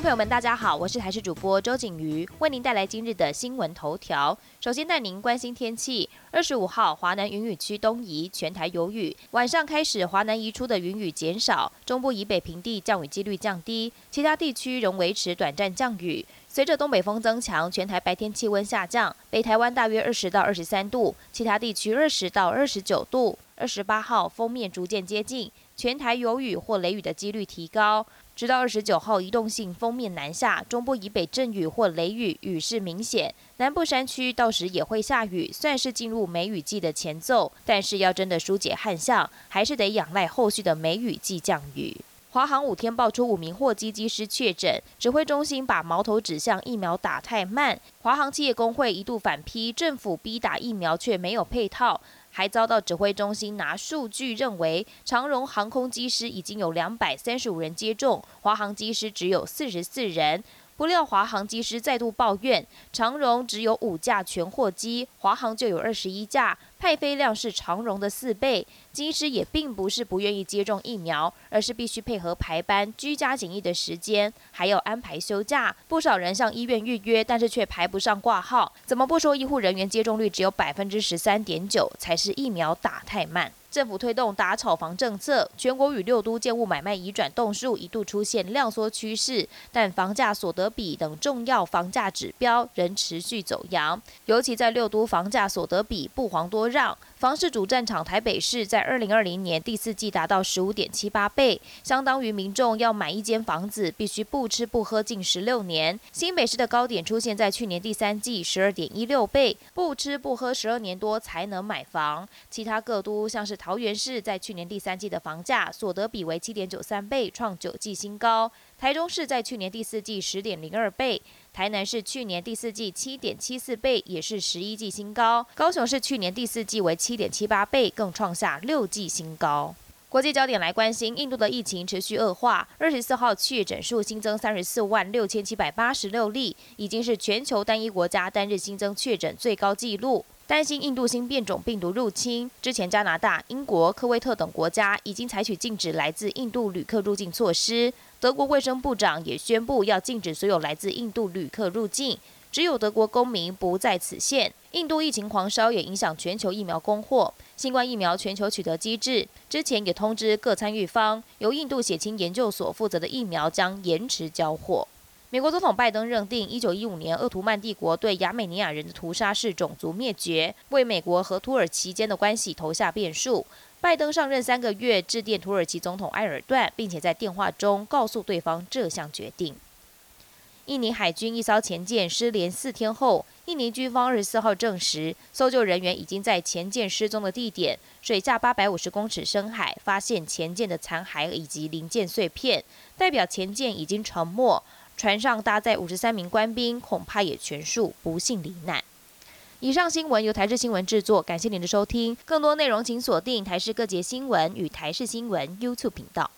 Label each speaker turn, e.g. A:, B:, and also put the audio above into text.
A: 朋友们，大家好，我是台视主播周景瑜，为您带来今日的新闻头条。首先带您关心天气。二十五号，华南云雨区东移，全台有雨。晚上开始，华南移出的云雨减少，中部以北平地降雨几率降低，其他地区仍维持短暂降雨。随着东北风增强，全台白天气温下降，北台湾大约二十到二十三度，其他地区二十到二十九度。二十八号，封面逐渐接近，全台有雨或雷雨的几率提高。直到二十九号，移动性封面南下，中部以北阵雨或雷雨，雨势明显。南部山区到时也会下雨，算是进入梅雨季的前奏。但是要真的疏解旱象，还是得仰赖后续的梅雨季降雨。华航五天爆出五名货机机师确诊，指挥中心把矛头指向疫苗打太慢。华航企业工会一度反批政府逼打疫苗却没有配套。还遭到指挥中心拿数据认为，长荣航空机师已经有两百三十五人接种，华航机师只有四十四人。不料华航机师再度抱怨，长荣只有五架全货机，华航就有二十一架，派飞量是长荣的四倍。机师也并不是不愿意接种疫苗，而是必须配合排班、居家检疫的时间，还要安排休假。不少人向医院预约，但是却排不上挂号。怎么不说医护人员接种率只有百分之十三点九，才是疫苗打太慢？政府推动打炒房政策，全国与六都建物买卖移转动数一度出现量缩趋势，但房价所得比等重要房价指标仍持续走扬。尤其在六都房价所得比不遑多让，房市主战场台北市在二零二零年第四季达到十五点七八倍，相当于民众要买一间房子必须不吃不喝近十六年。新北市的高点出现在去年第三季十二点一六倍，不吃不喝十二年多才能买房。其他各都像是。桃园市在去年第三季的房价所得比为七点九三倍，创九季新高。台中市在去年第四季十点零二倍，台南市去年第四季七点七四倍，也是十一季新高。高雄市去年第四季为七点七八倍，更创下六季新高。国际焦点来关心，印度的疫情持续恶化，二十四号确诊数新增三十四万六千七百八十六例，已经是全球单一国家单日新增确诊最高纪录。担心印度新变种病毒入侵，之前加拿大、英国、科威特等国家已经采取禁止来自印度旅客入境措施。德国卫生部长也宣布要禁止所有来自印度旅客入境，只有德国公民不在此限。印度疫情狂烧也影响全球疫苗供货，新冠疫苗全球取得机制之前也通知各参与方，由印度血清研究所负责的疫苗将延迟交货。美国总统拜登认定，一九一五年鄂图曼帝国对亚美尼亚人的屠杀是种族灭绝，为美国和土耳其间的关系投下变数。拜登上任三个月，致电土耳其总统埃尔段，并且在电话中告诉对方这项决定。印尼海军一艘前舰失联四天后，印尼军方二十四号证实，搜救人员已经在前舰失踪的地点水下八百五十公尺深海发现前舰的残骸以及零件碎片，代表前舰已经沉没。船上搭载五十三名官兵，恐怕也全数不幸罹难。以上新闻由台视新闻制作，感谢您的收听。更多内容请锁定台视各节新闻与台视新闻 YouTube 频道。